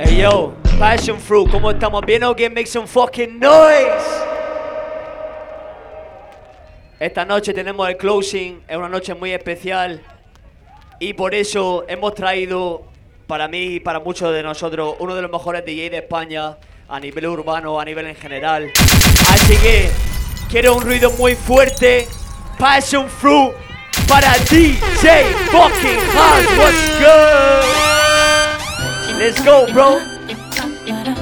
Hey yo, Passion Fruit, ¿cómo estamos? ¿Bien o okay? Make some fucking noise. Esta noche tenemos el closing, es una noche muy especial y por eso hemos traído para mí y para muchos de nosotros uno de los mejores DJ de España a nivel urbano, a nivel en general. Así que quiero un ruido muy fuerte. Passion Fruit para DJ Fucking Hard. Let's go. Let's go, bro.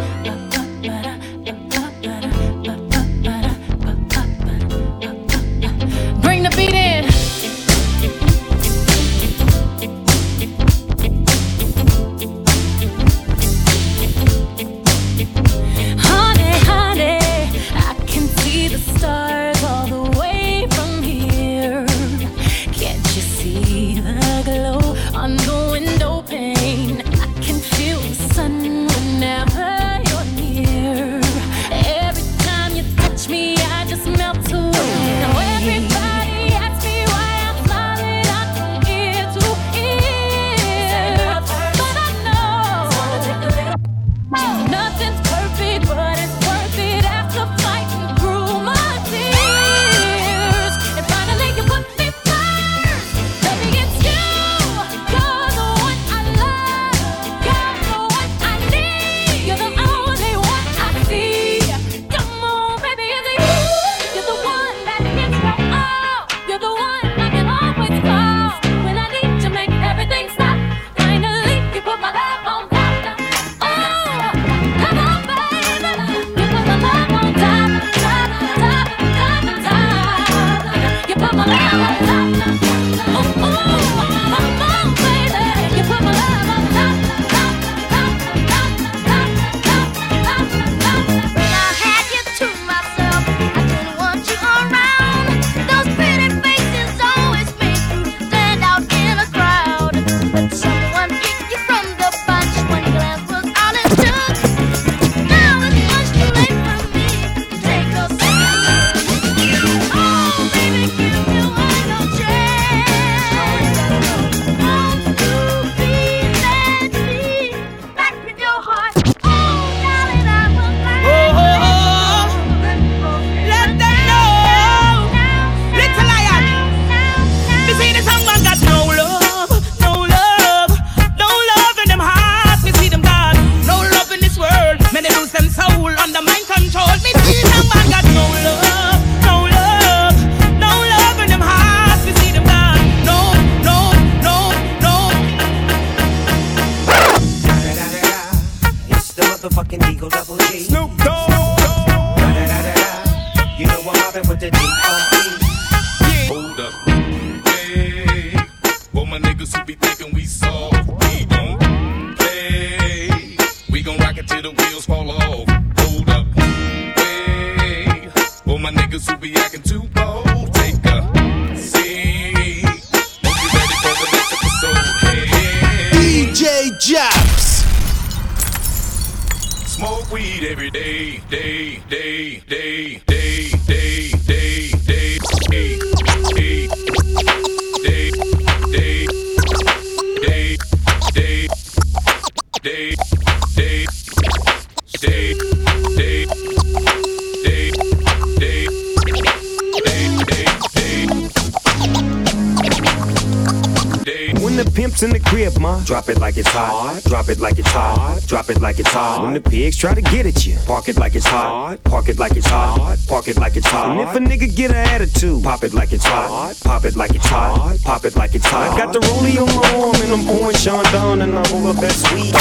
hot. When the pigs try to get at you, park it like it's hot. Park it like it's hot. Park it like it's hot. And if a nigga get an attitude, pop it like it's hot. Pop it like it's hot. Pop it like it's hot. Got the rollie on my arm and I'm pouring Sean down and I roll up that sweet.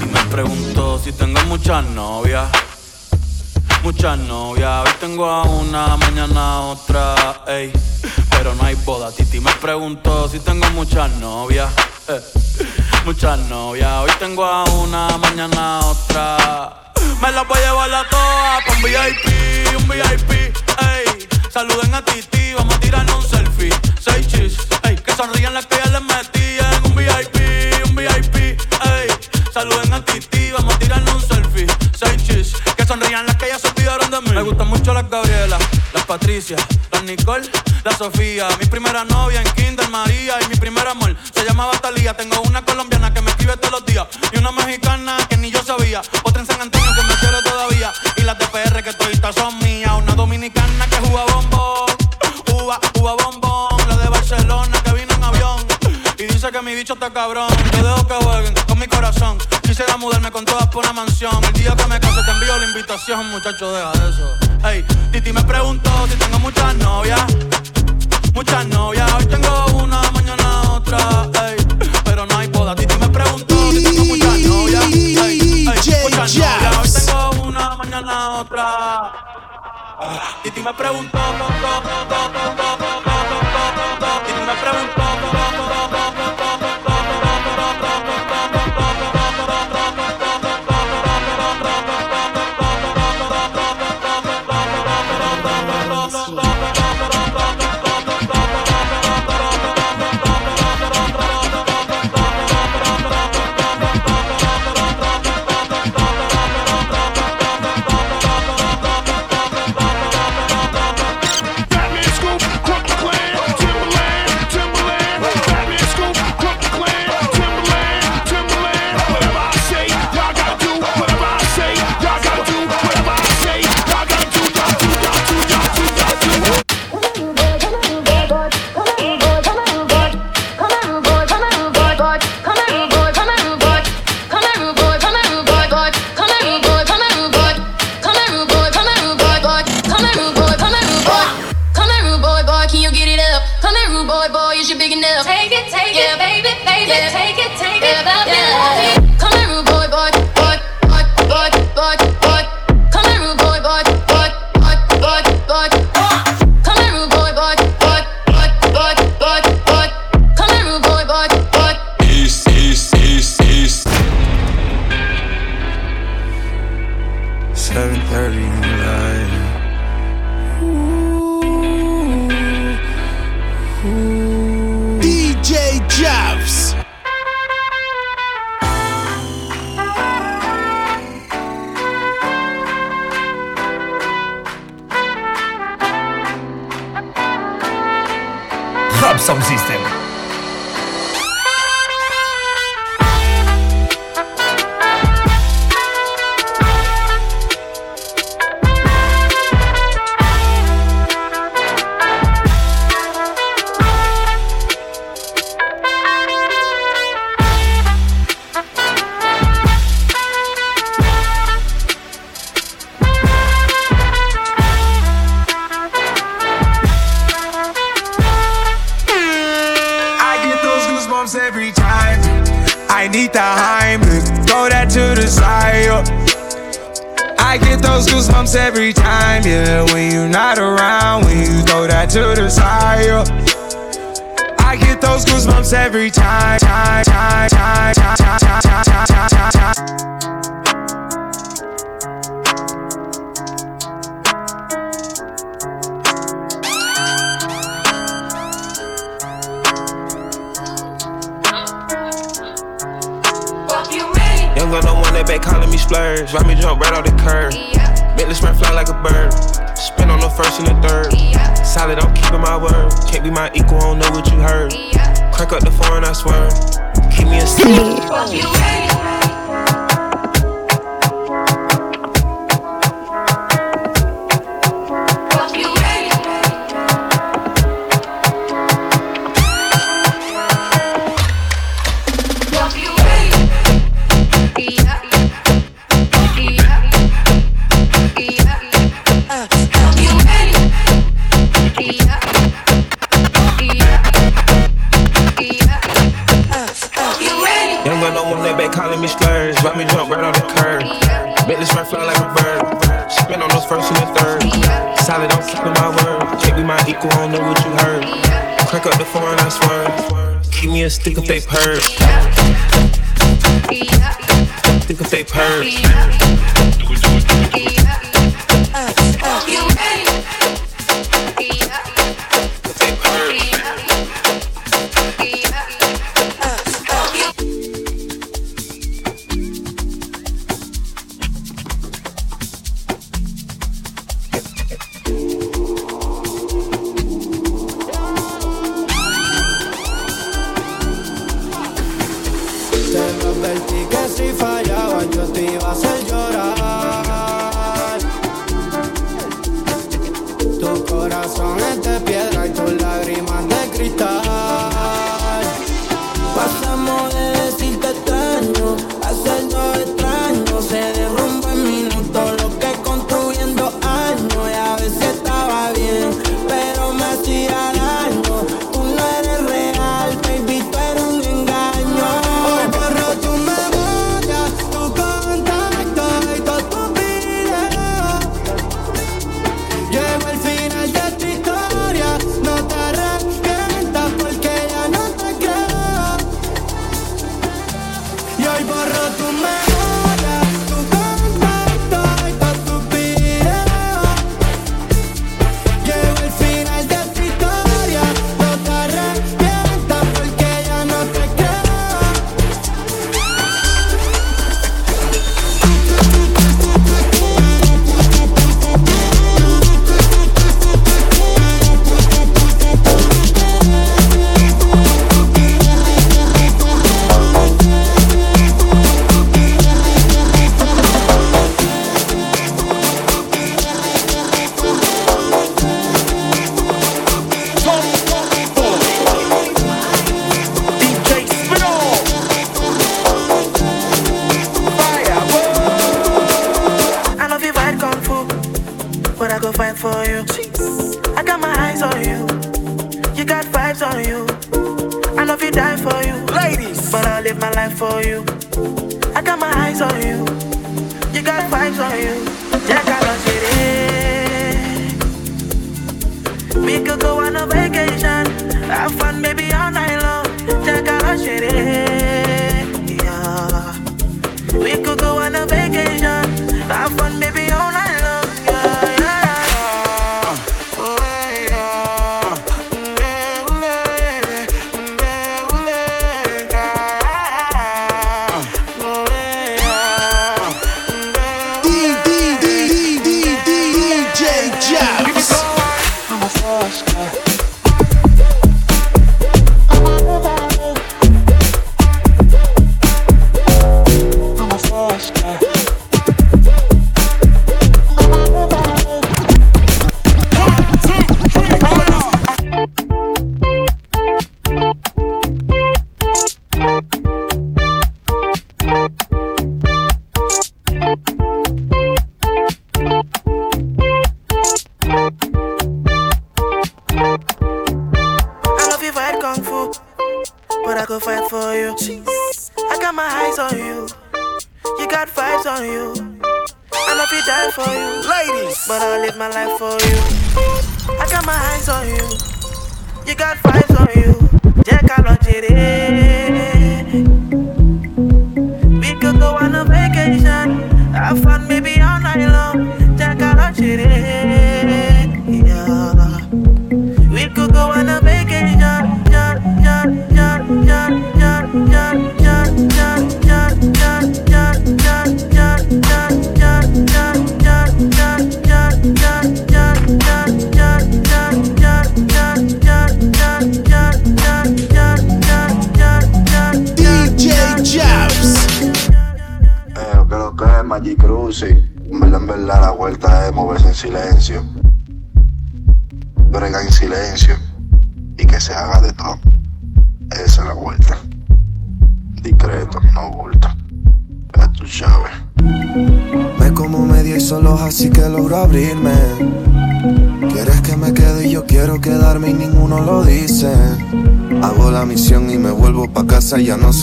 Y me pregunto si tengo muchas novias. Muchas novias, hoy tengo a una, mañana a otra, ey. Pero no hay boda, Titi me preguntó si tengo muchas novias. Eh. Muchas novias, hoy tengo a una, mañana a otra. Me las voy a llevar a todas pa' un VIP, un VIP, ey. Saluden a Titi, vamos a tirarnos las Patricia, las Nicole, la Sofía. Mi primera novia en Kinder María y mi primer amor se llamaba Talía. Tengo una colombiana que me escribe todos los días y una mexicana que ni yo sabía. Otra en San Antonio que me quiere todavía y las TPR PR que todavía son mías. Una dominicana que juega bombón, uva, uva bombón. La de Barcelona que vino en avión y dice que mi bicho está cabrón. Yo dejo que jueguen con mi corazón. Quisiera mudarme con invitación, muchacho, deja eso. Hey, Titi me preguntó si tengo muchas novias. Muchas novias, hoy tengo una, mañana otra. Hey, pero no hay boda. Titi me preguntó si tengo muchas novias. Hey, hey, muchas novias, hoy tengo una, mañana otra. Titi me preguntó. Tu corazón es de piedra y tus lágrimas de cristal.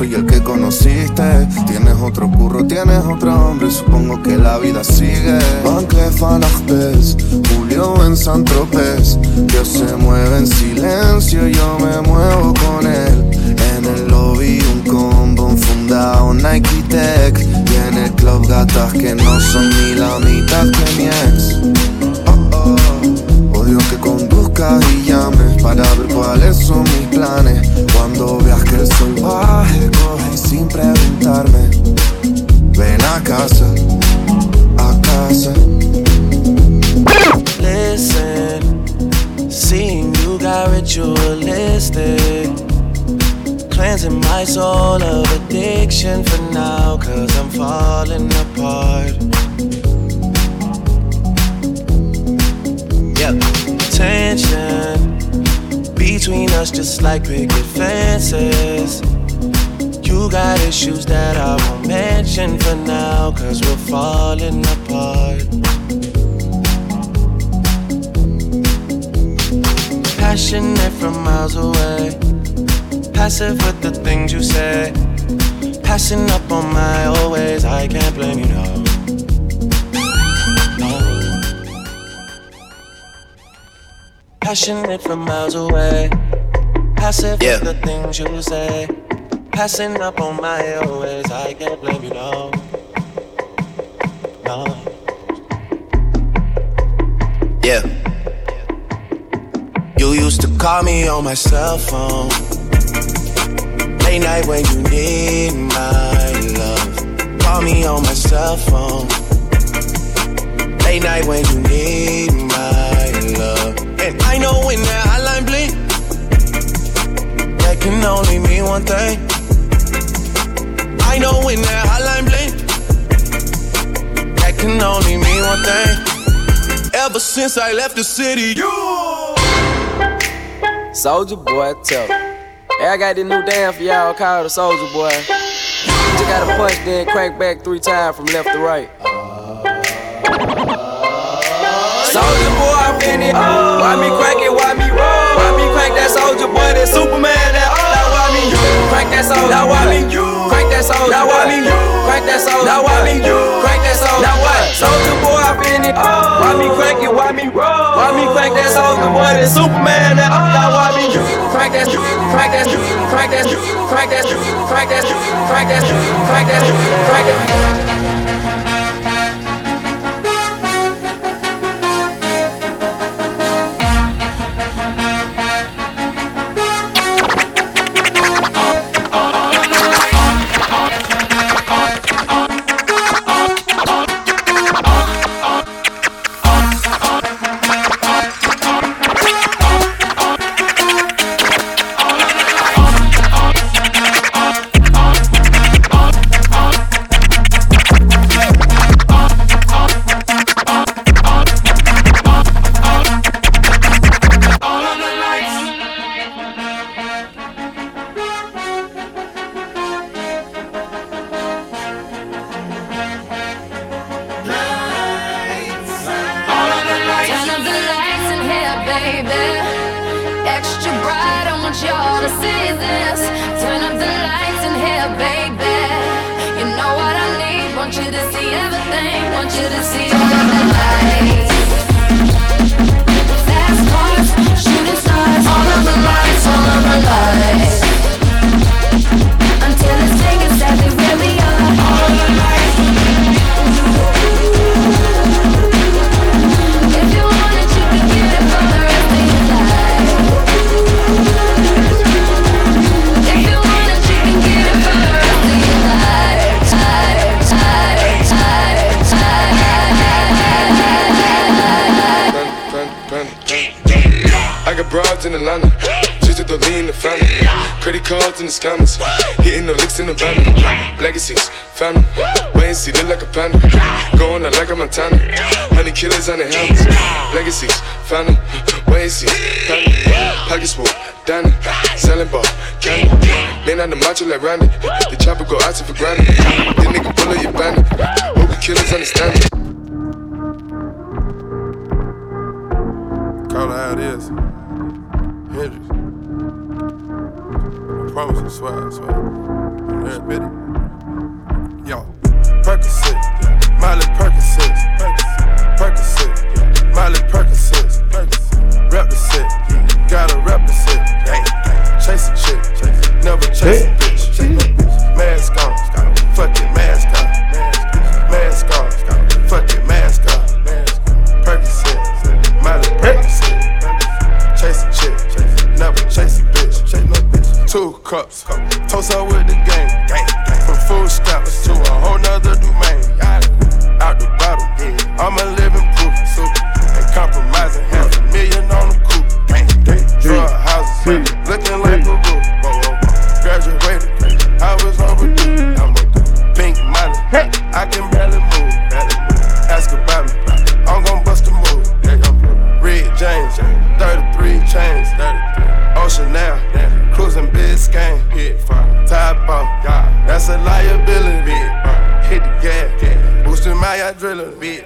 Soy el que conociste. Tienes otro curro, tienes otro hombre, supongo que la vida sigue. Banque Falajpes, Julio en San Tropez. Dios se mueve en silencio, yo me muevo con él. En el lobby un combo fundado Nike Tech. Y en el club gatas que no son ni la mitad que mi ex. Oh, oh. Odio que conduzcas y llames para ver cuáles son mis planes. Listen, seeing you got ritualistic. Cleansing my soul of addiction for now, cause I'm falling apart. Yep, tension between us just like picket fences. You got issues that I won't mention for now, cause we're falling apart. Passionate from miles away. Passive with the things you say. Passing up on my always, I can't blame you, no. Passionate from miles away. Passive Yeah. with the things you say. Passing up on my always, I can't blame you, no. No. Yeah. You used to call me on my cell phone. Late night when you need my love. Call me on my cell phone. Late night when you need my love. And I know when that hotline bling, that can only mean one thing. I know when that hotline bling, that can only mean one thing. Ever since I left the city, you. Soldier boy, tell. Hey, I got this new dance for y'all called the Soldier Boy. Just gotta punch, then crank back three times from left to right. Soldier boy, in it. Why me crank it? Why me roll? Why me crank that soldier boy? That Superman? That me crank that soldier? Now me crank that soldier? Now me crank that soldier? Now me crank that soldier? Now what? Soldier boy up in it. Oh, why me crank it? Why me roll? Why me crank that soldier boy? That Superman? That oh. Now why me you crank that crank that crank that crank that crank that crank that crank that crank that Extra bright, I want y'all to see this. Turn up the lights in here, baby. You know what I need. Want you to see everything. Want you to see all of the lights. Fast cars, shooting stars. All of the lights, all of the lights. Broads in Atlanta. Just to the lean the family. Credit cards in the scammers. Hitting the licks in the van. Legacies, family. Wait and see, look like a panda. Going out like a Montana. Honey killers on the helmets. Legacies, family. Wait and see, family. Pockets full, Danny. Selling ball, candy. Man on the macho like Randy. The chopper go out for granted. The nigga pull up your bandit. Hope the killers understand it. Call it how it is. Promise I swear, I swear. Everybody. Toast up with the that's a liability. Hit the gas, boosting my adrenaline.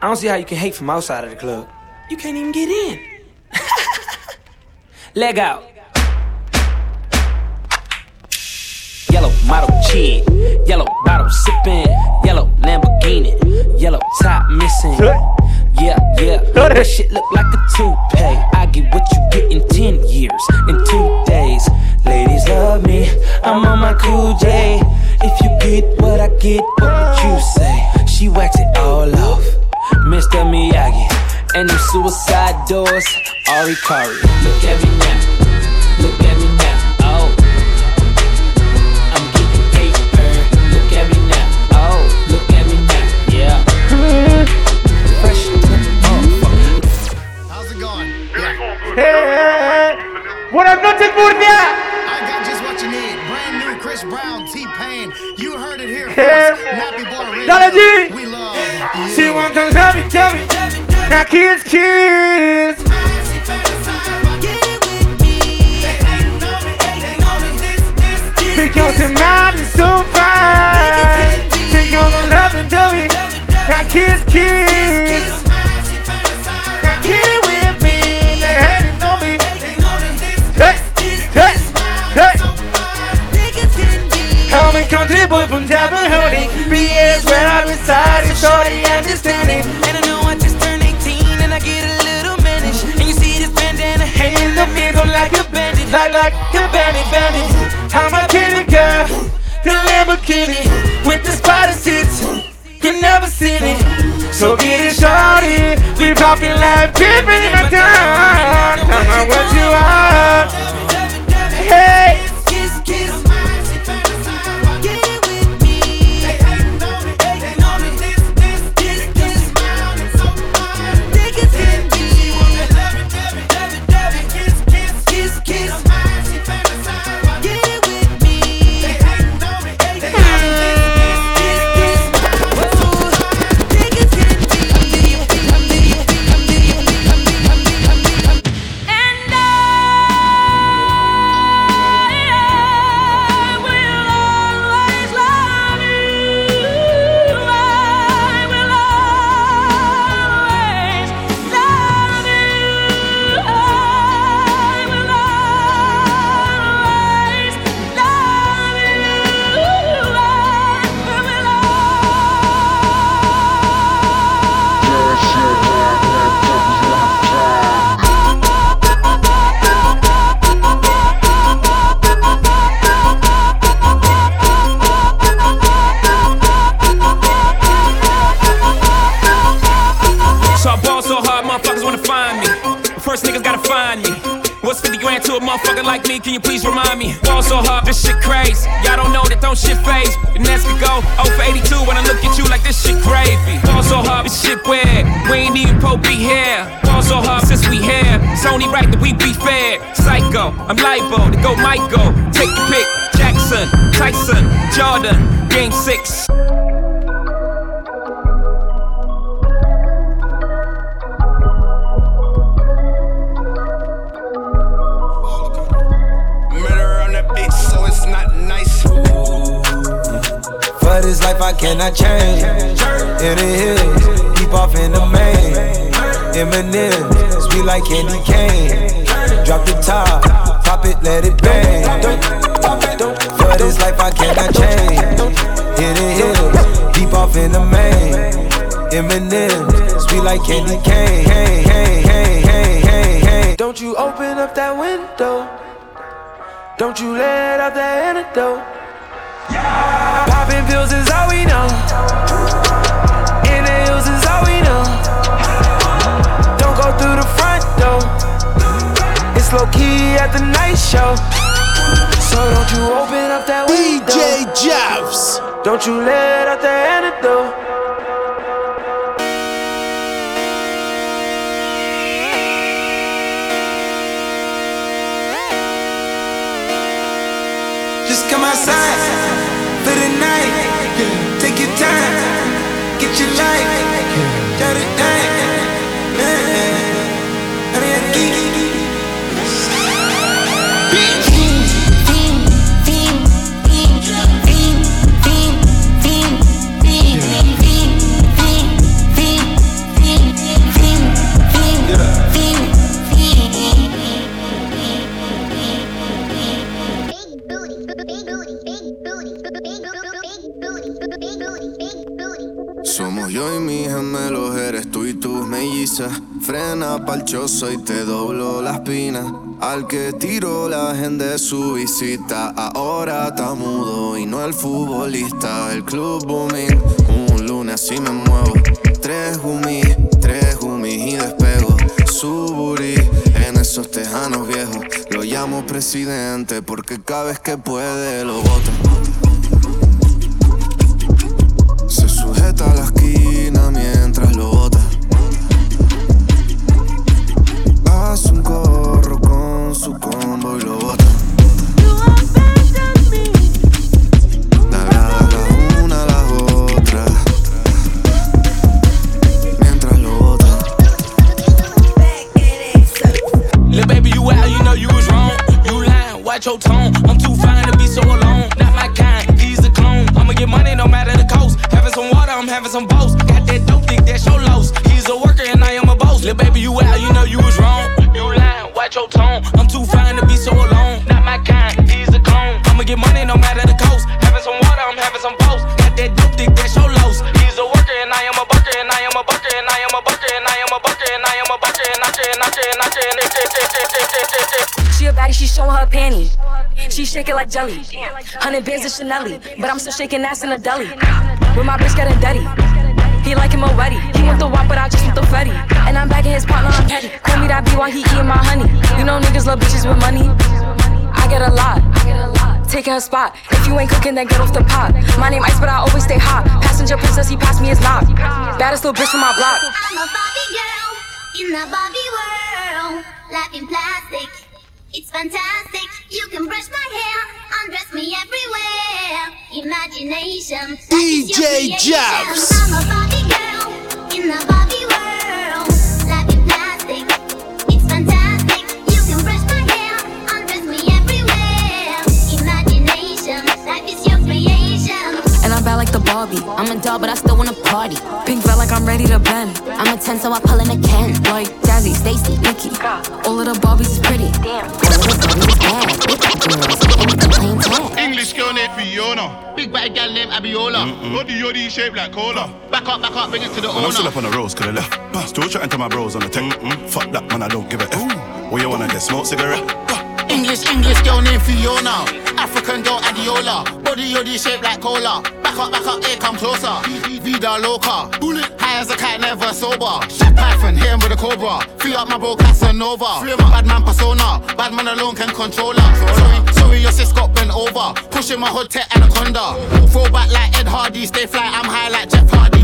I don't see how you can hate from outside of the club. You can't even get in. Leg out. Yellow model kid, yellow bottle sipping, yellow Lamborghini, yellow top missing. Yeah, yeah, that shit look like a toupee. I get what you get in 10 years, in two days. Ladies love me, I'm on my cool J. If you get what I get, what would you say? She wax it all off, Mr. Miyagi. And them suicide doors, Ari Kari. Look at me now, look at me now, What I've Chris Brown, T-Pain, you heard it here first. Boy We love you. She wants to tell me, tell me, now kids kiss. Because tonight is so fine. She gonna love and tell me, now kids kiss. Now kids. Country boy from Tallahassee. Three years where I reside, it's shorty understanding. And I know I just turned 18 and I get a little mannish. And you see this bandana hanging in the middle like a bandit, like like a bandit, bandit. I'm a kitty girl, the Lamborghini with the spider seats. You never seen it, so get it shorty. We popping like pimpin' in my town. What you are. Hey. So candy cane. Hey, hey, hey, hey, hey, hey. Don't you open up that window. Don't you let out that antidote. Popping pills is all we know. In the hills is all we know. Don't go through the front door. It's low key at the night show. So don't you open up that window. DJ Javs. Don't you let out the antidote. Come outside Frena pa'l chozo y te doblo la espina. Al que tiro la gente su visita. Ahora está mudo y no el futbolista. El club booming, un lunes así me muevo. Tres humis, tres humis y despego. Suburi en esos tejanos viejos. Lo llamo presidente porque cada vez que puede lo bota. Shake it like jelly. Hundred bands of Chanel, but I'm still shaking ass in a deli. With my bitch getting dirty. He like him already. He want the wop, but I just want the Fetty. And I'm bagging his partner, I'm petty. Call me that B while he eating my honey. You know niggas love bitches with money. I get a lot. Taking her spot. If you ain't cooking, then get off the pot. My name Ice, but I always stay hot. Passenger princess, he passed me his knock. Baddest little bitch from my block. I'm a Barbie girl in the Barbie world. Life in plastic, it's fantastic. DJ. Javs. I'm bad like the Barbie. I'm a doll, but I still wanna party. Pink felt like I'm ready to bend. I'm a 10, so I pull in a Ken. Like Jazzy, Stacy, Nikki. All of the Barbies is pretty. Damn. All of the is bad. Bitch, girls, and they playing tag. English girl named Fiona. Big bad gal named Abiola. Body yoddy shaped like cola. Back up, back up, bring it to the Man, I'm still owner. up on the roads, could have left. Still chatting to my bros on the tech. Fuck that, man, I don't give a F. What you wanna get? Smoke cigarette? English, English girl named Fiona. African girl Adiola. Body yoddy shaped like cola. Back up, back up, here, come closer. Vida loca. High as a kite, never sober. Shit python, hit him with a cobra. Free up my bro Casanova. Bad man persona. Bad man alone can control her. Sorry, sorry, your sis got bent over. Pushing my hood tech anaconda. Throw back like Ed Hardy. Stay fly, I'm high like Jeff Hardy.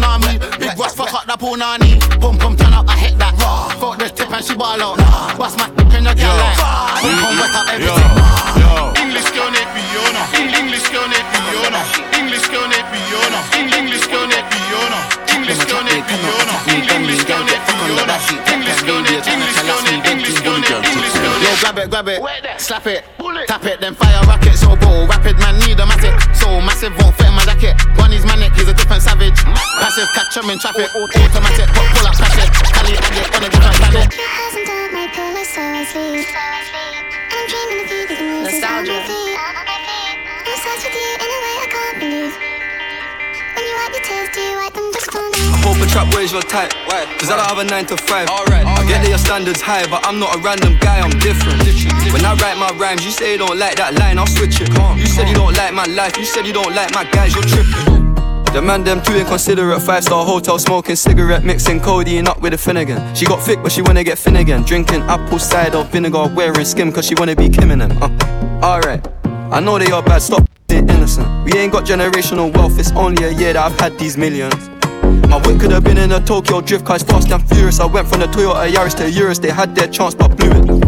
But, but like tsunami. Big Ross, fuck up that punani. Pum pum turn up, I hit that. Fuck the tip and she ball out. Bust my dick in your girl like. Pum pum wet up everything. English girl named Fiona. Eng- English girl named Fiona. English girl named Fiona. Eng- English girl named Fiona. English girl named Fiona. Eng- English girl named Fiona. English girl named English girl named English girl named English girl named. Yo, grab it, grab it, slap it, tap it, then fire rocket. So bold, rapid man need a matic. So massive won't fit in my jacket. One is manic, he's a different savage. Passive, catch him in traffic. Automatic, put pull up, catch it. Cali addict on a different planet. Hasn't on my pillow, so I sleep. Way I can't believe. When you wipe your tears, do you wipe them just for me? I hope a trap where's your type. Cause I don't have a 9 to 5. Alright, I get that your standards high, but I'm not a random guy, I'm different. When I write my rhymes, you say you don't like that line, I'll switch it. You said you don't like my life, you said you don't like my guys, you're tripping. The man them too inconsiderate, five star hotel smoking cigarette, mixing codeine up with a Finnegan. She got thick, but she wanna get Finnegan. Drinking apple cider vinegar, wearing skim, cause she wanna be Kim in them. Uh, Alright, I know they are bad, stop being innocent. We ain't got generational wealth, it's only a year that I've had these millions. My whip could have been in a Tokyo drift car, it's fast and furious. I went from the Toyota Yaris to Urus, they had their chance but blew it.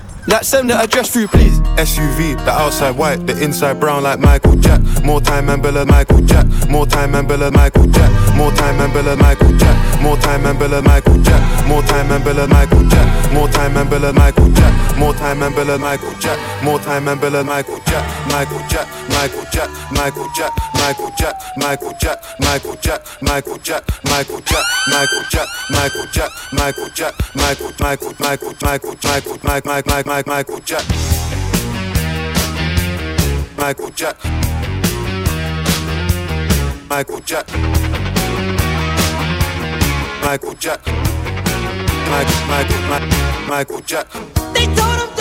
Like send the address through, please. SUV, the outside white, the inside brown like Michael Jack. More time and Bella Michael Jack. More time and Bella Michael Jack. More time and Bella Michael Jack. More time and Bella Michael Jack. More time and Bella Michael Jack. More time and Bella Michael Jack. More time and Bella Michael Jack. More time and Bella Michael Jack. Michael Jack. Michael Jack. Michael Jack. Michael Jack. Michael Jack. Michael Jack. Michael Jack. Michael Jack. Michael Jack. Michael Jack. Michael Jack. Michael Michael Michael Michael Michael Mike Mike Mike Michael Jack. Michael Jack. Michael Jack. Michael Jack. Michael Michael Michael Michael Jack. They told him,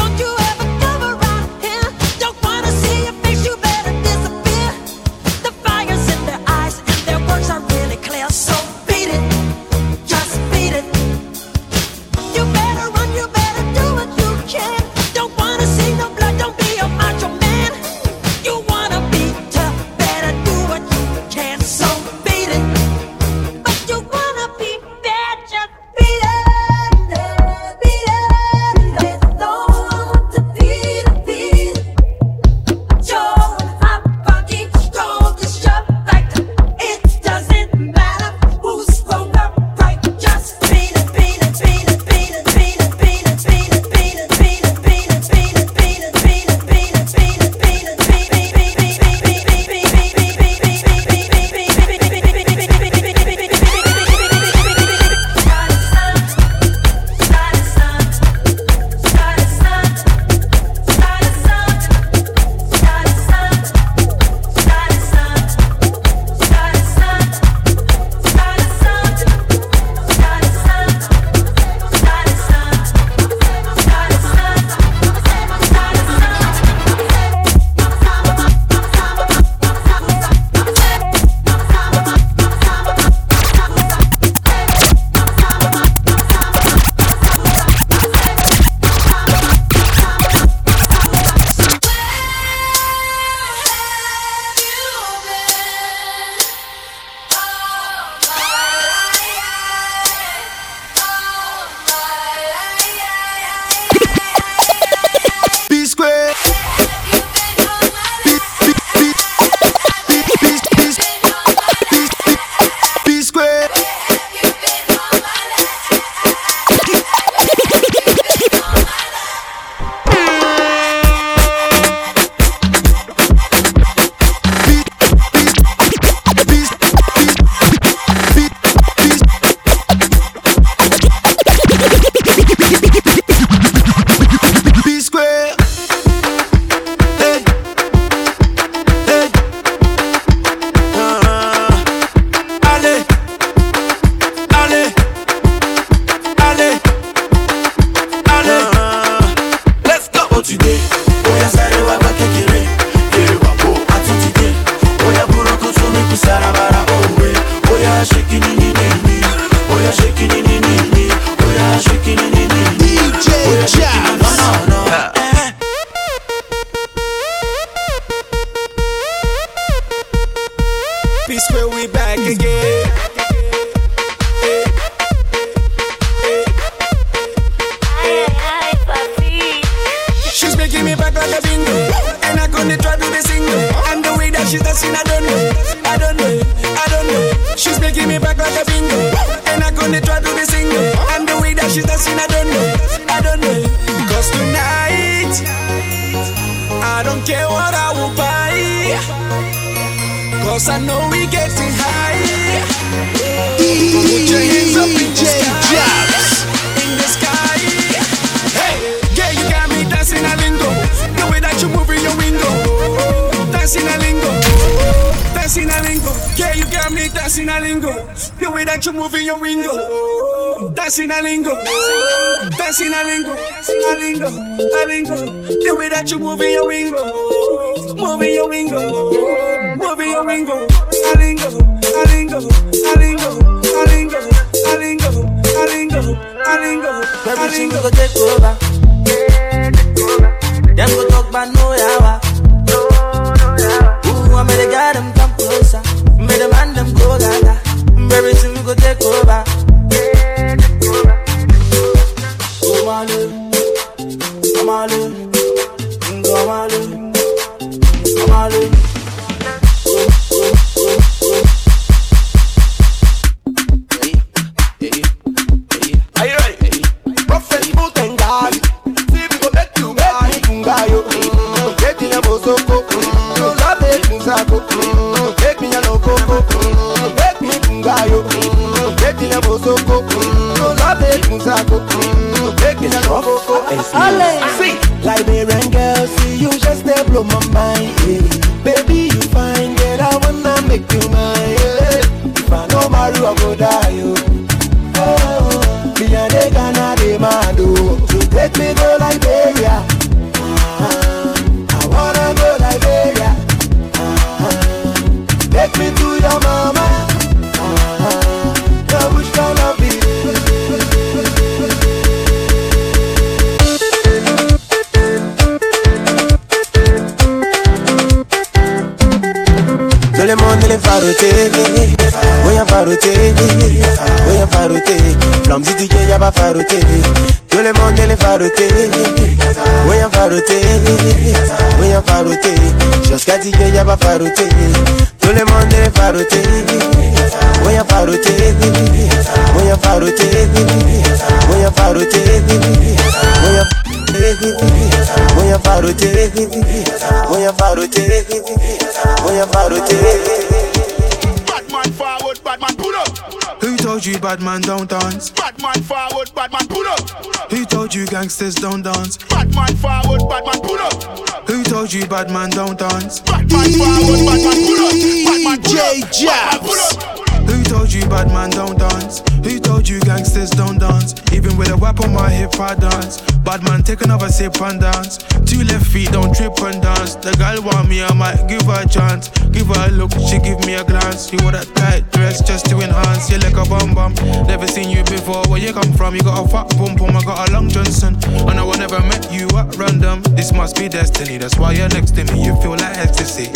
be destiny, that's why you're next to me, you feel like ecstasy.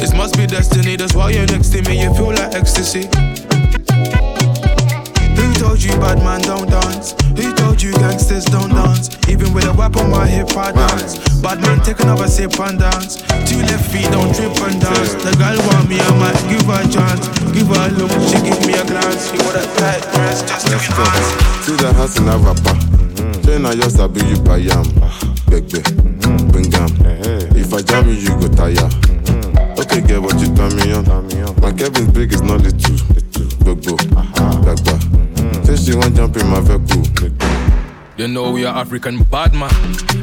This must be destiny, that's why you're next to me, you feel like ecstasy. Who told you bad man don't dance? Who told you gangsters don't dance? Even with a weapon, my hip I dance. Bad man take another sip and dance. Two left feet don't trip and dance. The girl want me, I might give her a chance. Give her a look, she give me a glance. You want a tight dress just to enhance. See the house in a rapper. Then I just a be you by yam gbẹgbẹ. Gbẹngam if i jam you you go tire. Mm-hmm. Okay get what you turn me on. My kevin break is not little. Gbogbo. Gbagba. Mm-hmm. Say she wan jump in my vehicle. You know we are African bad man.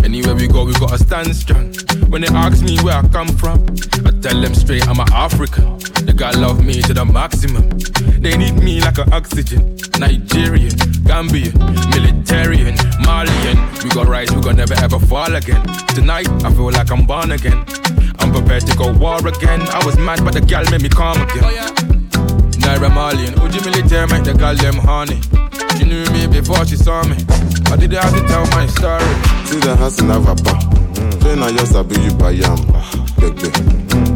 Anywhere we go, we gotta stand strong. When they ask me where I come from, I tell them straight I'm an African. They got love me to the maximum. They need me like an oxygen. Nigerian, Gambian, Militarian, Malian. We got rise, we gon' never ever fall again. Tonight, I feel like I'm born again. I'm prepared to go war again. I was mad, but the girl made me calm again. Oh, yeah. Naira Malian, Uji Military make the girl them honey. She knew me before she saw me. I didn't have to tell my story. See the house in Avapa. Say na your sabi you buy yam. Ah, Gbegbe,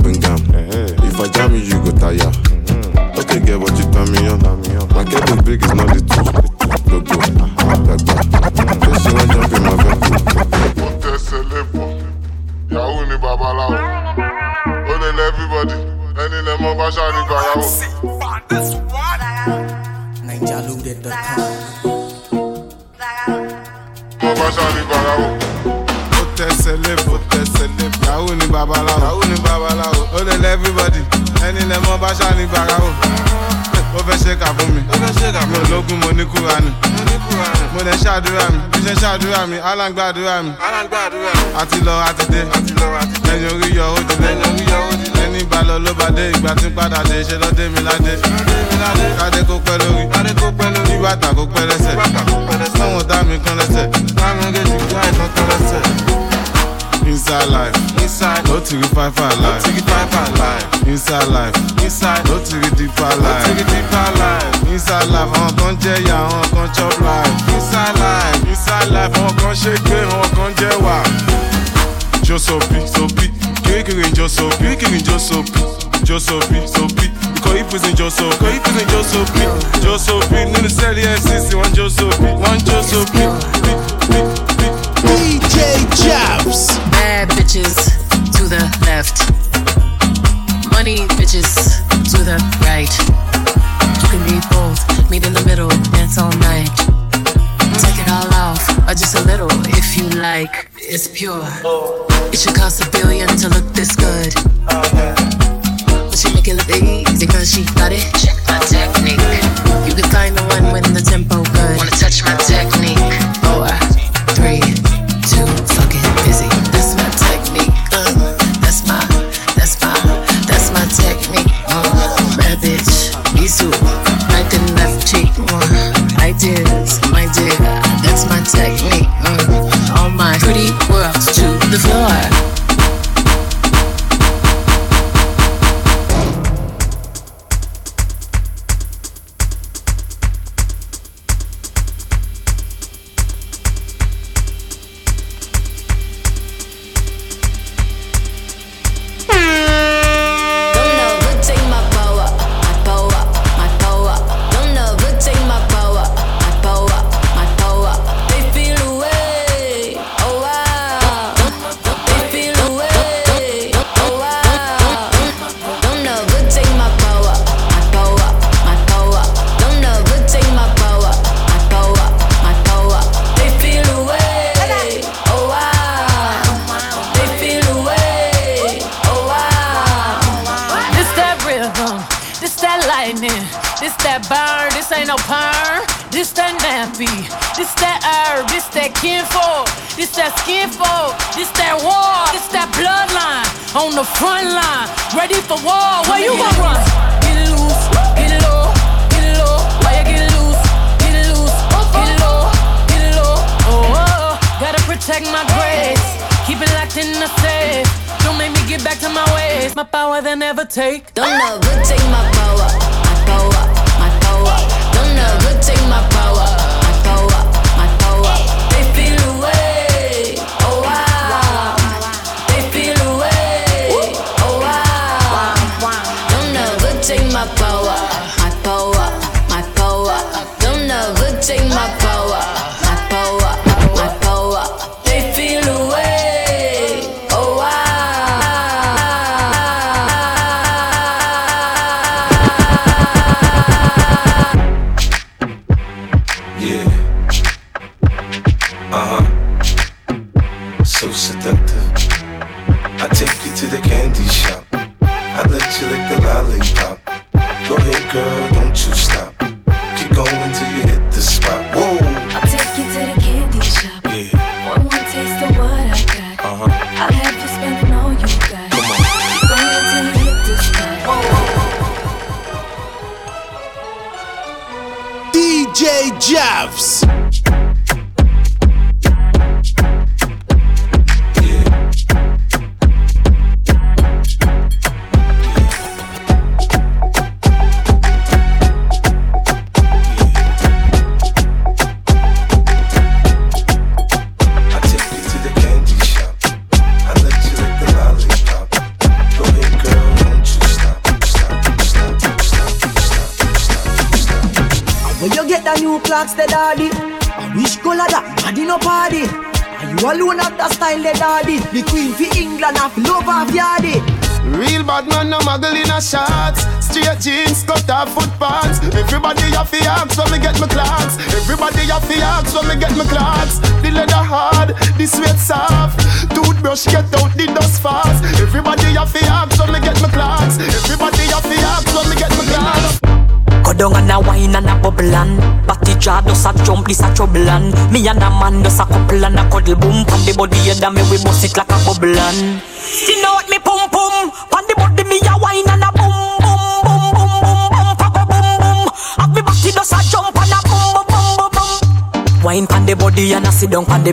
bringam. If I jam you, you go tire. Mm-hmm. Okay, get what you tell me on. My cap is big, it's not the two. Go go, uh-huh. gbagba. Mm-hmm. Say she wan jump in my vehicle. Ó tẹ sẹ́lẹ̀bù, yahoo ni babaláwo. Ó lè lẹ́ everybody, ẹni lẹ́ mọ́ bá ṣáà ní gbàyàwó. Naijaloaded.com. Mo bá ṣáà ní gbàyàwó. Ó tẹ̀sẹ̀ lébọ̀, tẹ̀sẹ̀ lébọ̀. Ìyàwó ni babaláwo. Ìyàwó ni babaláwo. Ó lè lẹ́ everybody, ẹni lẹ mọ bá ṣáà ní gbàyàwó. Ó fẹ́ ṣe kà fún mi. Ó fẹ́ ṣe kà fún mi. Mi ò lógún mo ní kúra ni. Mo ní kúra ni. Mo lè ṣàdúrà mi. Bí ṣe ṣàdúrà mi, Alan gbàdúrà mi. Alan gbàdúrà mi. Àti lọ àti dé. Àti lọ àti dé. Ẹyin orí yọ ó ti lé. Ẹyin orí yọ ó ti lé. Ẹni bá lọ ló bá dé. Ìgbà tí ń padà dé. Ṣé lọ dé mi ládé? Kádé kó pẹ́ lórí. Kádé kó pẹ́ lórí. Kí bàtà kó pẹ́ lẹ́sẹ̀. Bàtà kó pẹ́ lẹ́sẹ̀. Sọ́wọ́n dá mi kan lẹ́sẹ̀. Láàmú gèjì kí àìsàn kan lẹ́sẹ̀. Inside life, inside, no to five five life, no to five five life. Inside life, inside, no to deeper life, no to deeper life. Inside life, àwọn kan jẹ ya, àwọn kan chop life. Inside life, inside life, àwọn kan ṣe gbé, àwọn kan jẹ wà. Jó sopi, sopi, kirikiri jó sopi, kirikiri jó sopi, jó sopi, sopi. Ikọ̀ ìpèsè jó sopi, ikọ̀ ìpèsè jó sopi, jó sopi. Nínú sẹ́ẹ̀lì FCC, wọ́n jó sopi, wọ́n jó sopi. DJ like. It's pure. It should cost a billion to look this You know what me pum pum Pan the body me a wine and a boom boom boom boom boom boom Pa go boom boom Have me batty does a jump and a boom boom boom boom Wine pan the body and a sit down pan the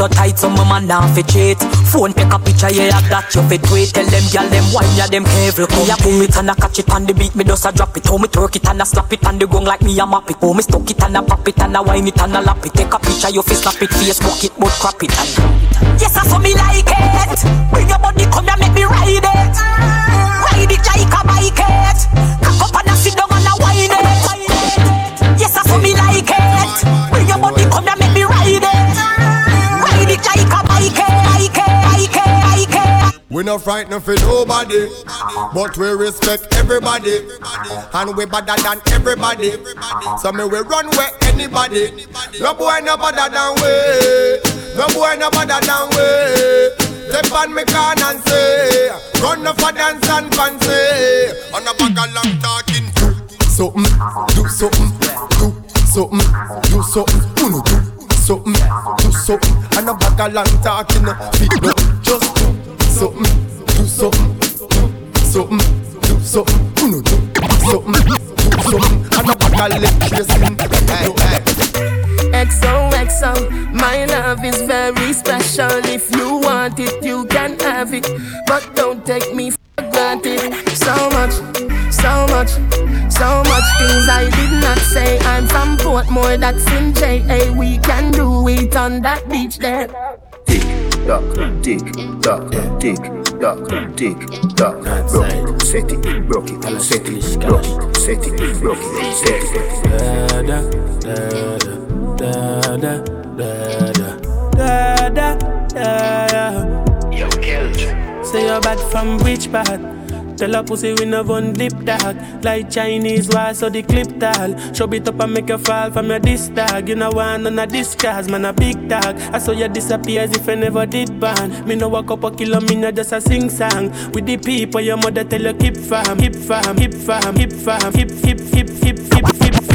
so tight so my man now fi cheat. Phone take a picture yeah that you fi tweet. Tell them gyal them wine ya them careful. Me a boom it and a catch it on the beat Me just a drop it. How me twerk it and a slap it on the gong like me a map it. Oh me stuck it and a pop it and a wine it and a lap it. Take a picture you fi snap it Facebook it but crap it and Yes I saw me like it. Bring your body come here make me ride it. Ride it like a We no frightened for nobody, but we respect everybody, and we better than everybody. So me we run where anybody. No boy no better than we. No boy no better than we. Step on me can and say, run no for dance and fancy. On a bag of long talking, something, do something, do something, do something, do something, do something. And a bag of long talking, feet just do something, do something, something, do something, uno do something, do something. And a bag of chasing, hey. XOXO, my love is very special. If you want it, you can have it. But don't take me for granted. So much, so much, so much things I did not say. I'm from Portmore, that's in JA. We can do it on that beach there. Duck, hmm. tick, duck, tick, duck, hmm. tick, duck. Broke it, set it, broke it, set it, broke it, set it, broke it, set it. Da da da da da da da da da da. Yo, Say you're bad from which part? Tell a pussy we no one dip dog. Like Chinese wall so the clip tall. Show it up and make you fall from your disc tag. You know one on a disguise man a big dog. I saw you disappear as if I never did ban Me no walk up a kilo me no just a sing song. With the people your mother tell you keep farm Hip farm, hip farm, hip farm hip hip hip hip hip hip hip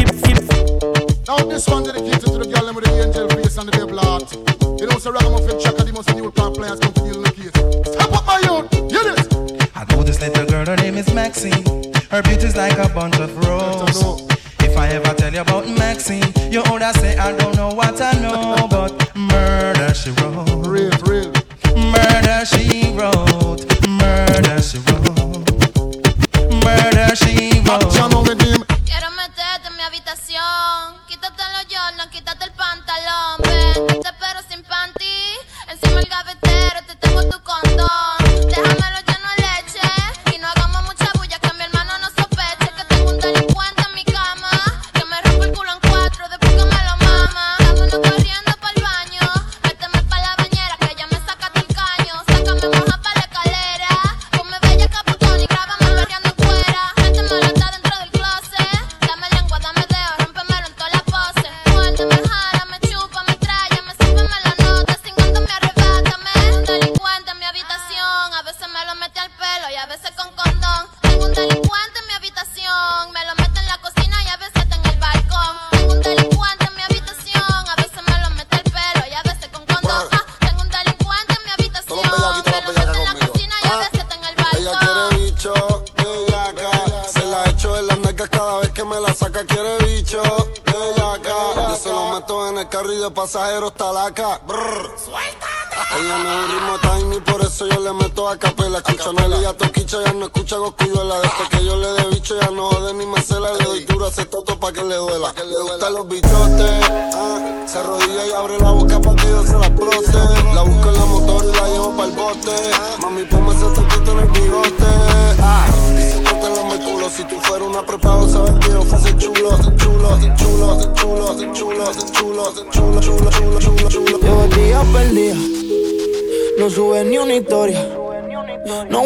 Now this one dedicated to the girl with the angel face and the devil heart. You know, so Ragamuffin Chaka, the most new plant players come to deal with the case. Step up my youth, hear this. I know this little girl, her name is Maxine. Her beauty's like a bunch of roses. If I ever tell you about Maxine, you older say I don't know what I know, but murder she wrote. Real, real. Murder she wrote. Murder she wrote. Murder she wrote. Habitación. Quítate los Jordan, quítate el pantalón. Ven, te espero sin panty. Encima el gavetero, te tengo tu condón. Déjamelo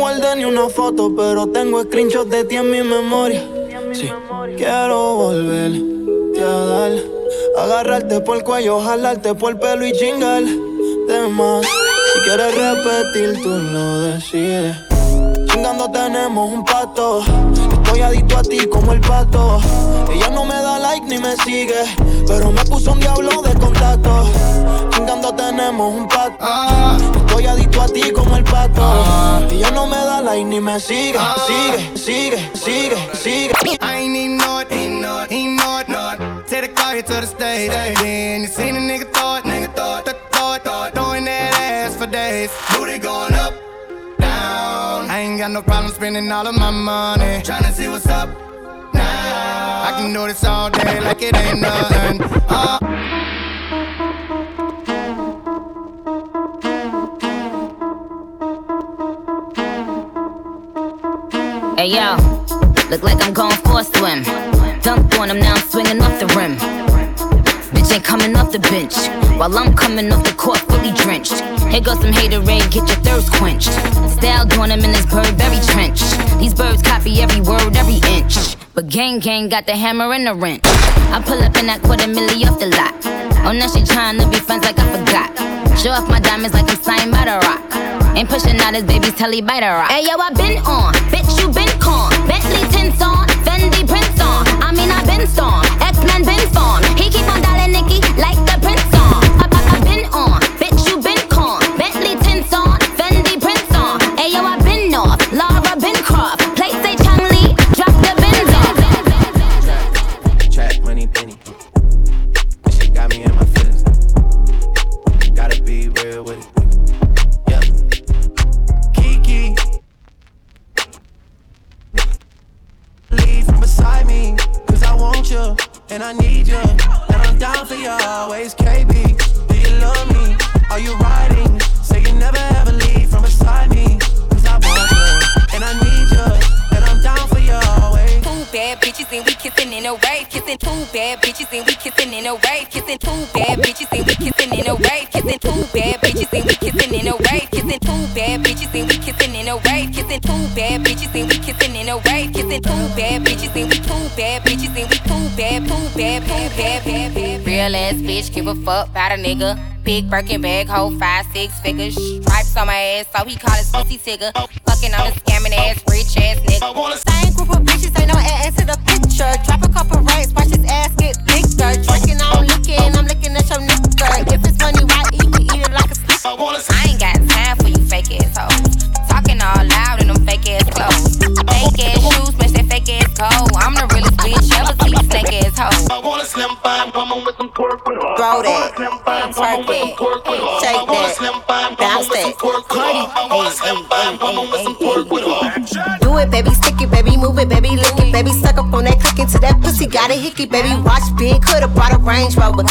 guardé ni una foto, pero tengo screenshots de ti en mi memoria. Sí, quiero volverte a dar, agarrarte por el cuello, jalarte por el pelo y chingar de más. Si quieres repetir, tú lo decides. Chingando tenemos un pato. Estoy adicto a ti como el pato. Ella no me da like ni me sigue, pero me puso un diablo de contacto. Chingando tenemos un pato. Estoy adicto a ti como el pato. Ella no me da like ni me sigue, sigue, sigue, sigue, sigue. I ain't need no, ain't no, ain't no, no. Take the car here to the stage. Then you seen a nigga thought, nigga thought, th- thought, thought, throwing that ass for days. Booty going up, down. I ain't got no problem spending all of my money. Tryna see what's up now. I can do this all day like it ain't nothing. Uh, Hey yo, look like I'm going for a swim. Dunked on him, now I'm swinging off the rim. Bitch ain't coming off the bench, while I'm coming off the court fully drenched. Here goes some haterade, get your thirst quenched. Style doing him in this bird very trench. These birds copy every word, every inch. But gang gang got the hammer and the wrench. I pull up in that quarter milli off the lot. Oh, now she trying to be friends like I forgot. Show off my diamonds like I'm signed by the rock. Ain't pushing out his baby's telly by the rock. Hey yo, I been on, bitch Bendy Prince on. I'm in a bin storm. X Men bin storm. He keep on dialing Nikki like the and I need you. And I'm down for you always, KB. Do you love me? Are you riding? Say you never ever leave from beside me. Cause I want you and I need you. And I'm down for you always. Two bad bitches and we kissing in a wave, kissing two bad bitches and we kissing in a wave, kissing two bad bitches and we kissing in a wave, kissing two bad bitches and we kissing in a wave, kissing two bad bitches and we kissing in a wave, kissing two bad bitches and we kissing in a wave, kissing two bad bitches and we two bad bitches and we bad, bad, bad, bad, bad. Real ass bitch, give a fuck about a nigga. Big Birkin bag, hold five, six figures. Stripes on my ass, so he call his pussy tigger. Fucking on a scamming ass, rich ass nigga. Same group of bitches, ain't no ass to the picture. Drop a couple racks, watch his ass get bigger. Drinking, I'm looking, I'm looking at your nigga. If it's money, why eat? We eat it like a stick. I ain't got time for you fake ass hoes. Talking all loud in them fake ass clothes. Fake ass shoes, match that fake ass coat. I'm the realest bitch ever see you snake ass hoe. I want a slim fine woman with some pork with her. Throw that. I want a slim fine woman with some pork with her. Shake I want a that. slim fine woman Bounce that. pork with her. I want a slim fine woman with some pork with her. Do it, baby, stick it, baby, move it, baby, lick it, baby, suck up on that click into that pussy, got a hickey, baby, watch big, coulda brought a Range Rover.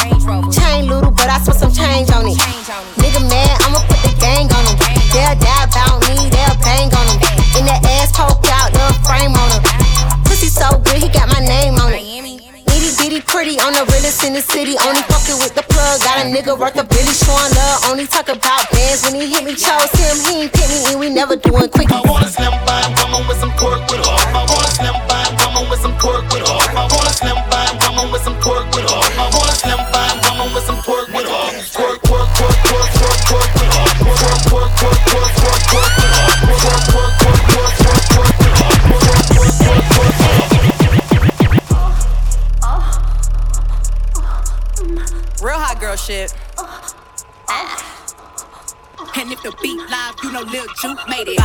Chain little, but I spent some change on it. Nigga mad, I'ma put the gang on him. They'll die about me, they'll bang on him. In that ass poke out, little frame on him. Pussy so good, he got my name on it. Itty bitty pretty on the realest in the city. Only fucking with the plug. Got a nigga worth a billy showing love. Only talk about bands when he hit me. Chose him, he ain't pick me, and we never doing quick. I want a slim fine woman with some pork with her. I What you made it.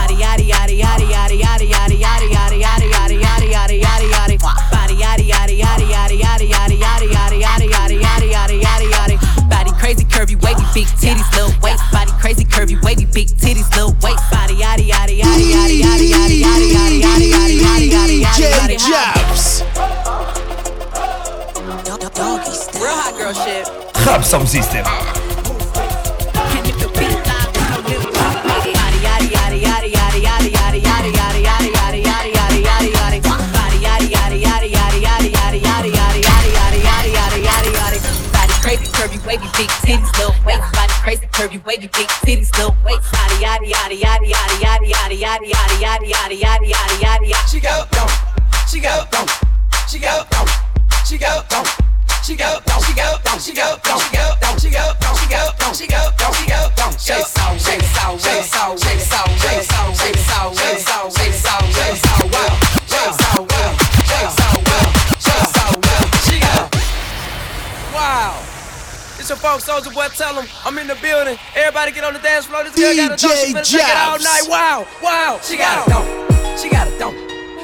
Soldier Boy. Tell them I'm in the building. Everybody get on the dance floor. This girl got a dope. She been take it all night. Wow, wow. She got a dope. She got a dope.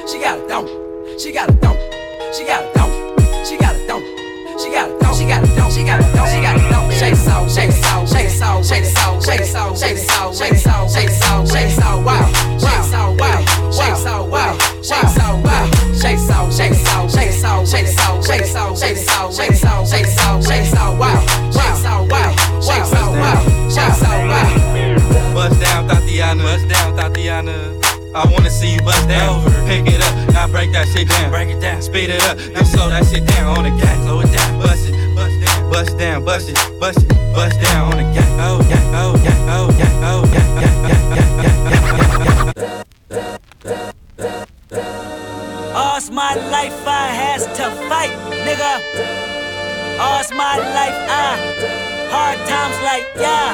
She got a dope. She got a dope. She got a dope. She got a dope. She got a dope. She got a dope. She got a dope. She got a dope. Shake it out, shake it out, shake it out, shake it out, shake it out, shake it out, shake it out, shake it out, shake it out, wow, shake it out, wow, shake it out, wow, shake it out, wow, shake it out, shake it out, shake it out, shake it out, shake it out, shake it out, shake it out, shake it out, shake it out, wow, shake it out, wow, shake it out, wow, shake it out, wow. Bust down, Thotiana. Bust down, Thotiana. I wanna see you bust down. Pick it up, now break that shit down. Break it down, speed it up, now slow that shit down. On the gas. Slow it down, bust it, bust down, bust down, bust it, bust it, bust down. On the gas. Oh yeah, oh yeah, oh yeah, oh yeah, yeah, yeah, yeah, yeah, yeah. All's my life I has to fight, nigga. All's my life I hard times like yeah,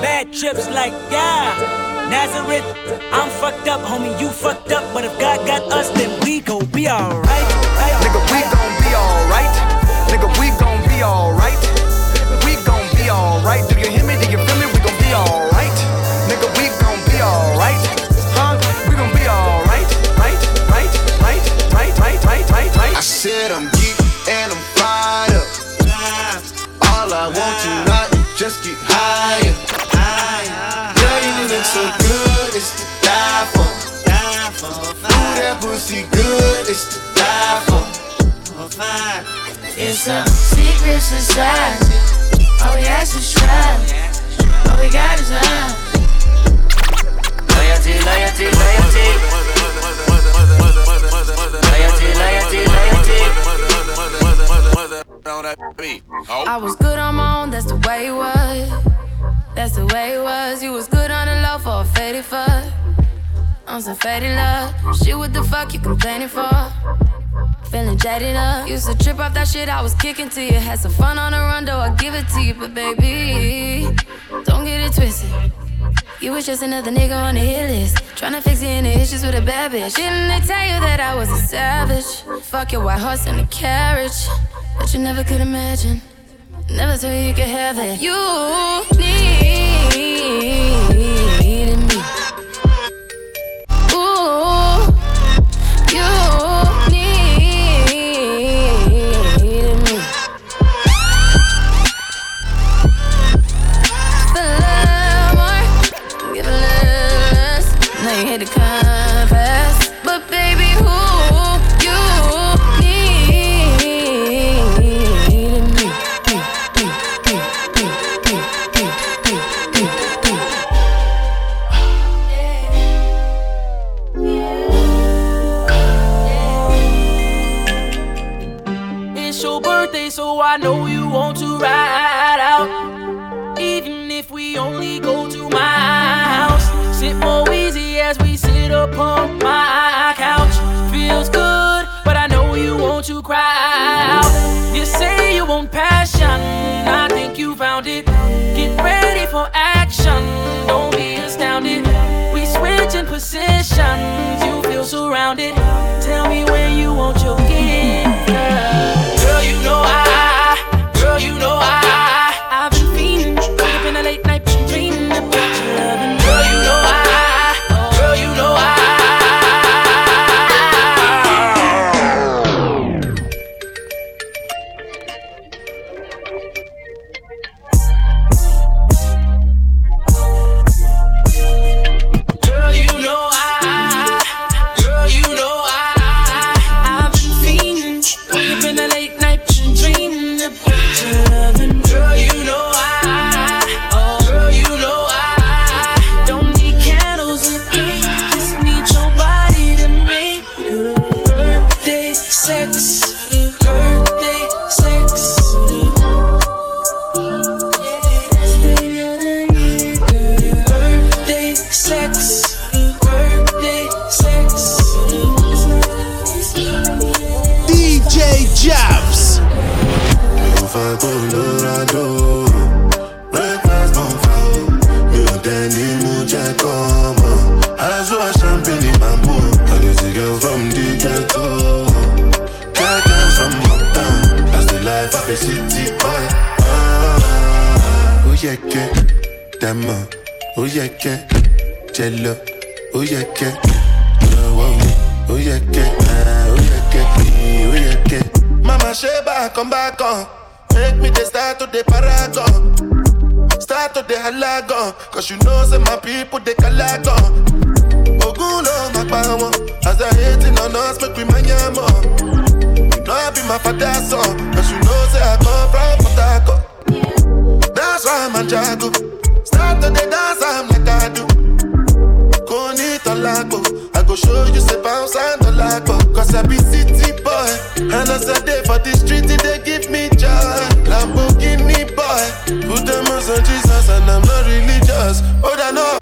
bad trips like yeah. Nazareth, I'm fucked up, homie, you fucked up, but if God got us, then we gon' be alright. Nigga, we gon' be alright. Nigga, we gon' be alright. We gon' be alright. Do you hear me? Do you feel me? We gon' be alright. Nigga, we gon' be alright. Huh? We gon' be alright. Right, right, right, right, right, right, right, right. I said I'm geek All I want tonight is just get higher. Girl, you look so good, it's to die for. Ooh, that pussy good, it's to die for. It's a secret society. All we ask is try. All we got is love. Loyalty, loyalty, loyalty. Loyalty, loyalty, loyalty. I was good on my own, that's the way it was. That's the way it was. You was good on the low for a faded fuck. On some faded love. Shit, what the fuck you complaining for? Feeling jaded up. Used to trip off that shit I was kicking to you. Had some fun on the run, though I give it to you. But baby, don't get it twisted. You was just another nigga on the hit list. Tryna fix any issues with a bad bitch. Didn't they tell you that I was a savage? Fuck your white horse and a carriage. But you never could imagine. Never thought you could have it. You needed me. Ooh, I know you want to ride out. Even if we only go to my house, sit more easy as we sit upon my couch. Feels good, but I know you want to cry out. You say you want passion, I think you found it. Get ready for action, don't be astounded. We switching positions, you feel surrounded. Tell me where you want your gift, yẹ kẹ́ jẹ lọ. Ó yẹ kẹ́ lọ́wọ́ mi. Ó yẹ kẹ́ ah, ó yẹ kẹ́ ó yẹ kẹ́. Mama ṣe. Make me dey start to dey paragon. Start to dey halagon. Cause you know say my people dey kalagon. Ogun ló máa pa wọn. As I hating on us, make we mind yam. You know be my father's son. Cause you know say I come from Harcourt. That's why I'm a jago. Start to dey dance, I'm show you say bounce and tọ́lágbó. Cause I be city boy. And as I dey for the street, it dey give me joy. Lamborghini boy. Put them on Jesus and I'm not religious. Oh, I know.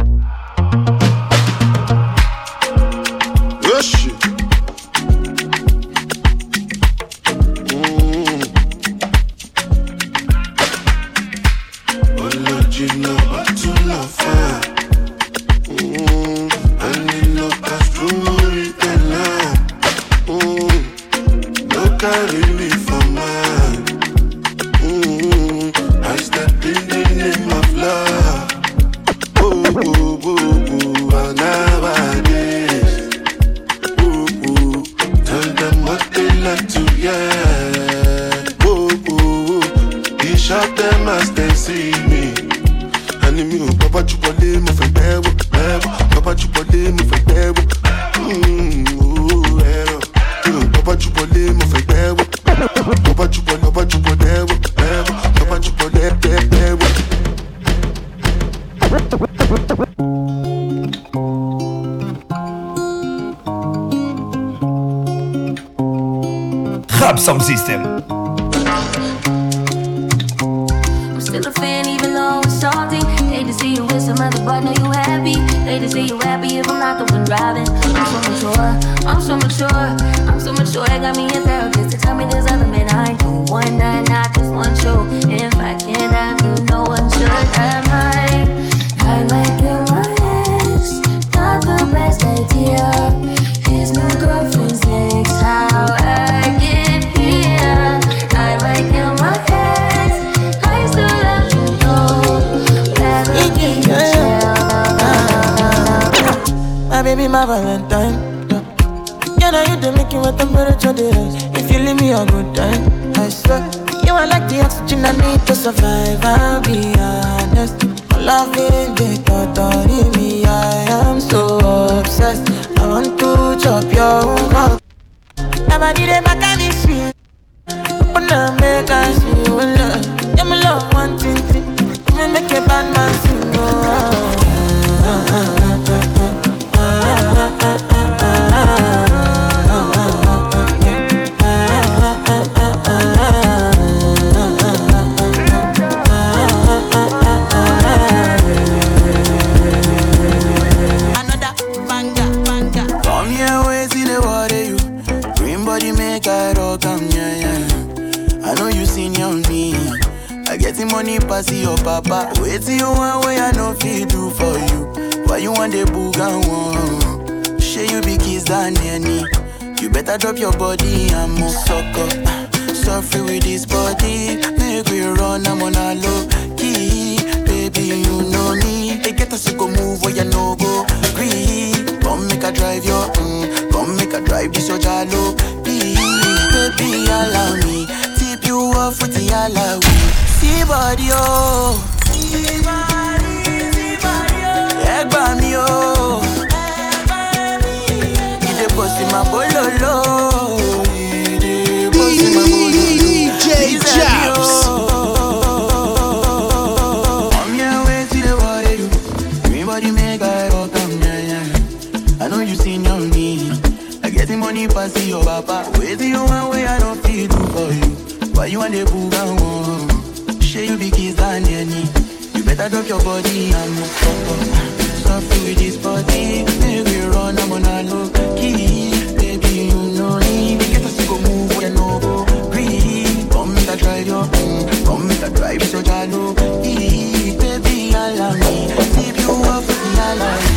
I get the money pass your papa. Wait till you want way I know feel do for you. Why you want the boogan one? Share you be kiss than any. You better drop your body and move sucker. Suffer with this body, make we run, I'm on a low key. Baby, you know me. They get us to move where you no go. Green, come make a drive your, mm, come make a drive this your jalo. Baby, allow me. Tip you off with the allow. Body, oh. See body, see oh. Egba mi, oh. Ide bossy my bololo. Ide bossy my bololo. DJ Javs. Come here, wait till you. Green body make I rock am, yeah, yeah. I know you seen your me. I get the money pass your papa. Wait till you want way I don't feel do for you. Why you want the booga one? this banani. You better drop your body and move forward. Soft with this body, make we run, I'm on a low key. Baby, you know me. Get us to go move where no go green. Come and I drive your own. Come make I drive so jalo. Baby, allow me. Sip you up, allow me.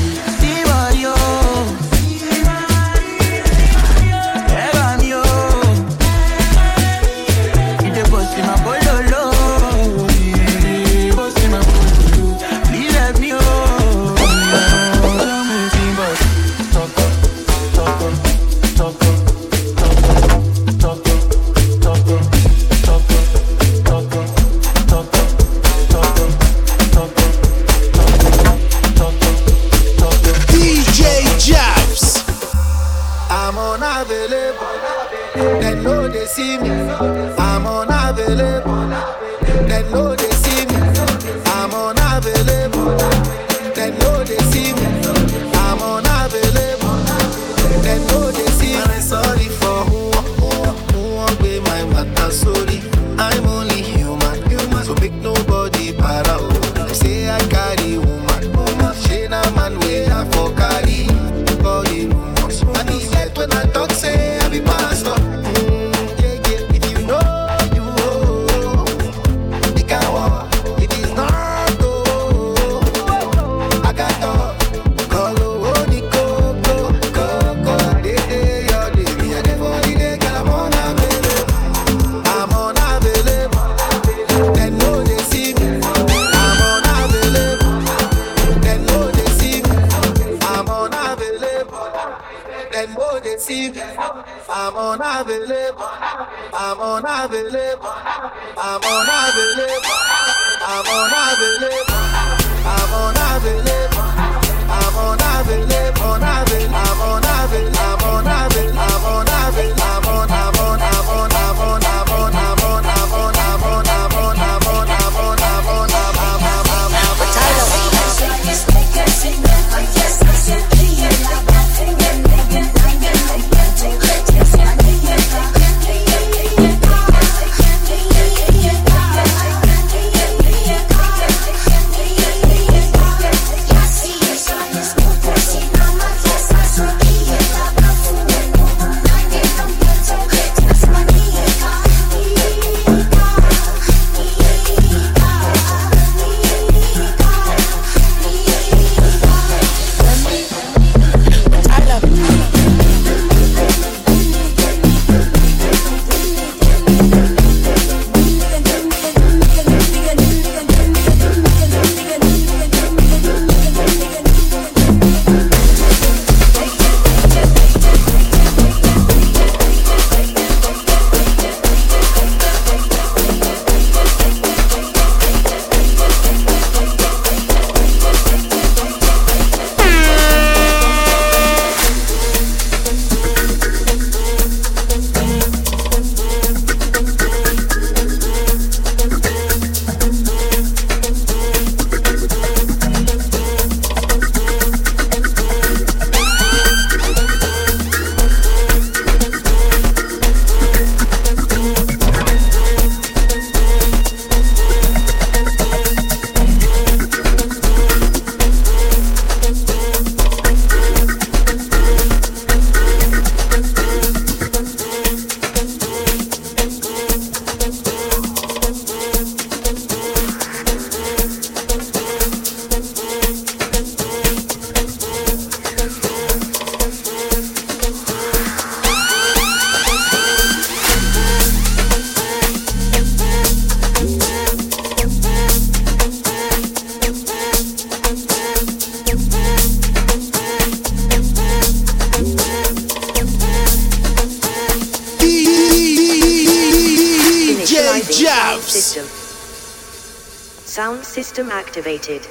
System activated.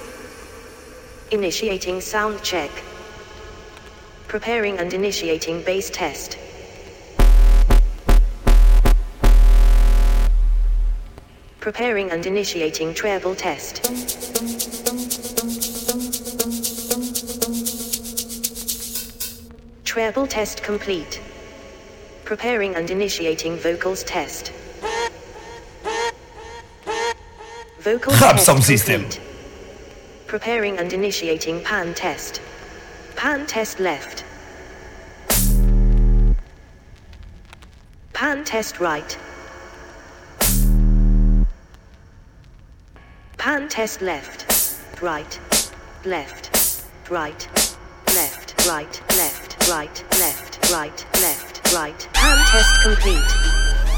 Initiating sound check. Preparing and initiating bass test. Preparing and initiating treble test. Treble test complete. Preparing and initiating vocals test. Vocal Club sound system. Preparing and initiating pan test. Pan test left. Pan test right. Pan test left. Right. Left. Right. Left. Right. Left. Right. Left. Right. Left. Right. Pan test complete.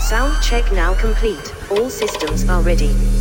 Sound check now complete. All systems are ready.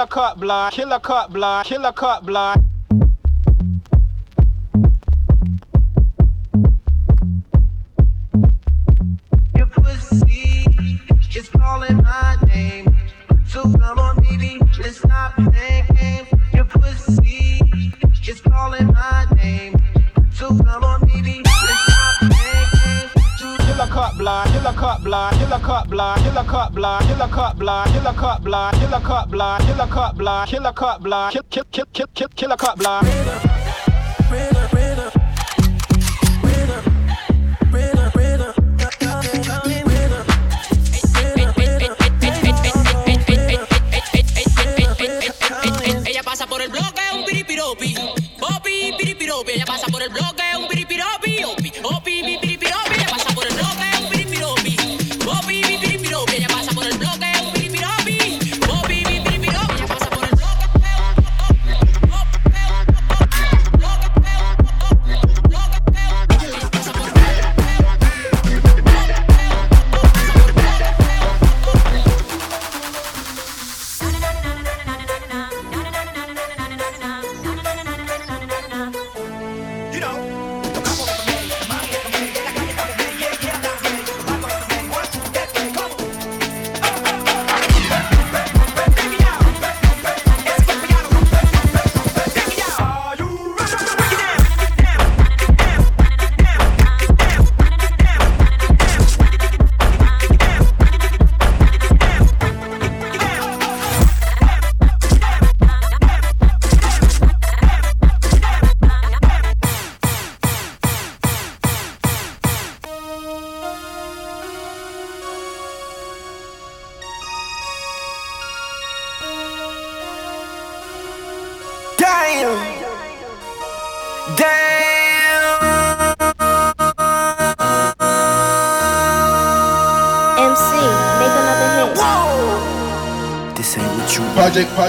Killer cut block, killer cut block, killer cut block. Cut block, killer cut block, killer cut block, killer cut block, kill kill kill kill kill killer cut block.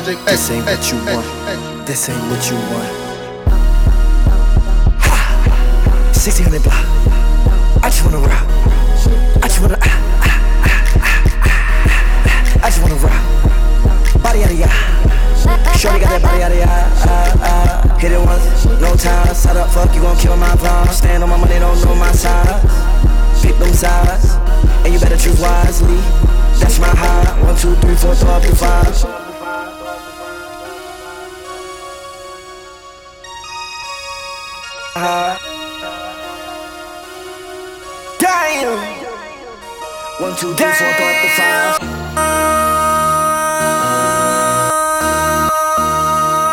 Project, This ain't what you want. This ain't what you want. Ha! 1600 block. I just wanna rock. I just wanna. ah, ah, ah. I just wanna rock. Body out of ya. Shorty got that body out of ya. Ah, ah. Hit it once, no time. Side up, fuck, you gon' kill my vibe. Stand on my money, don't know my size. Pick them sides, and you better choose wisely. That's my high. One, two, three, four, up to five. Two, three, four, throw up to five.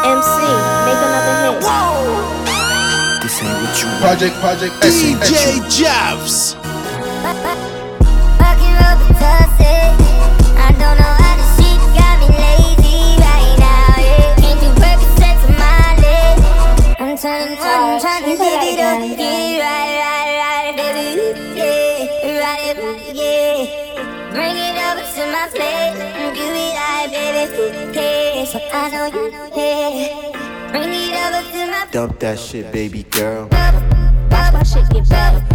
MC, make another hit. This ain't what you want. Project, project, DJ Javs. I don't know how this shit got me lazy right now. Yeah. Can't do Percocets on my leg. I'm turning on, I'm trying to get it up, I know you, yeah. Bring it over to my Dump that shit, baby girl. Baba shake it, baba, baba,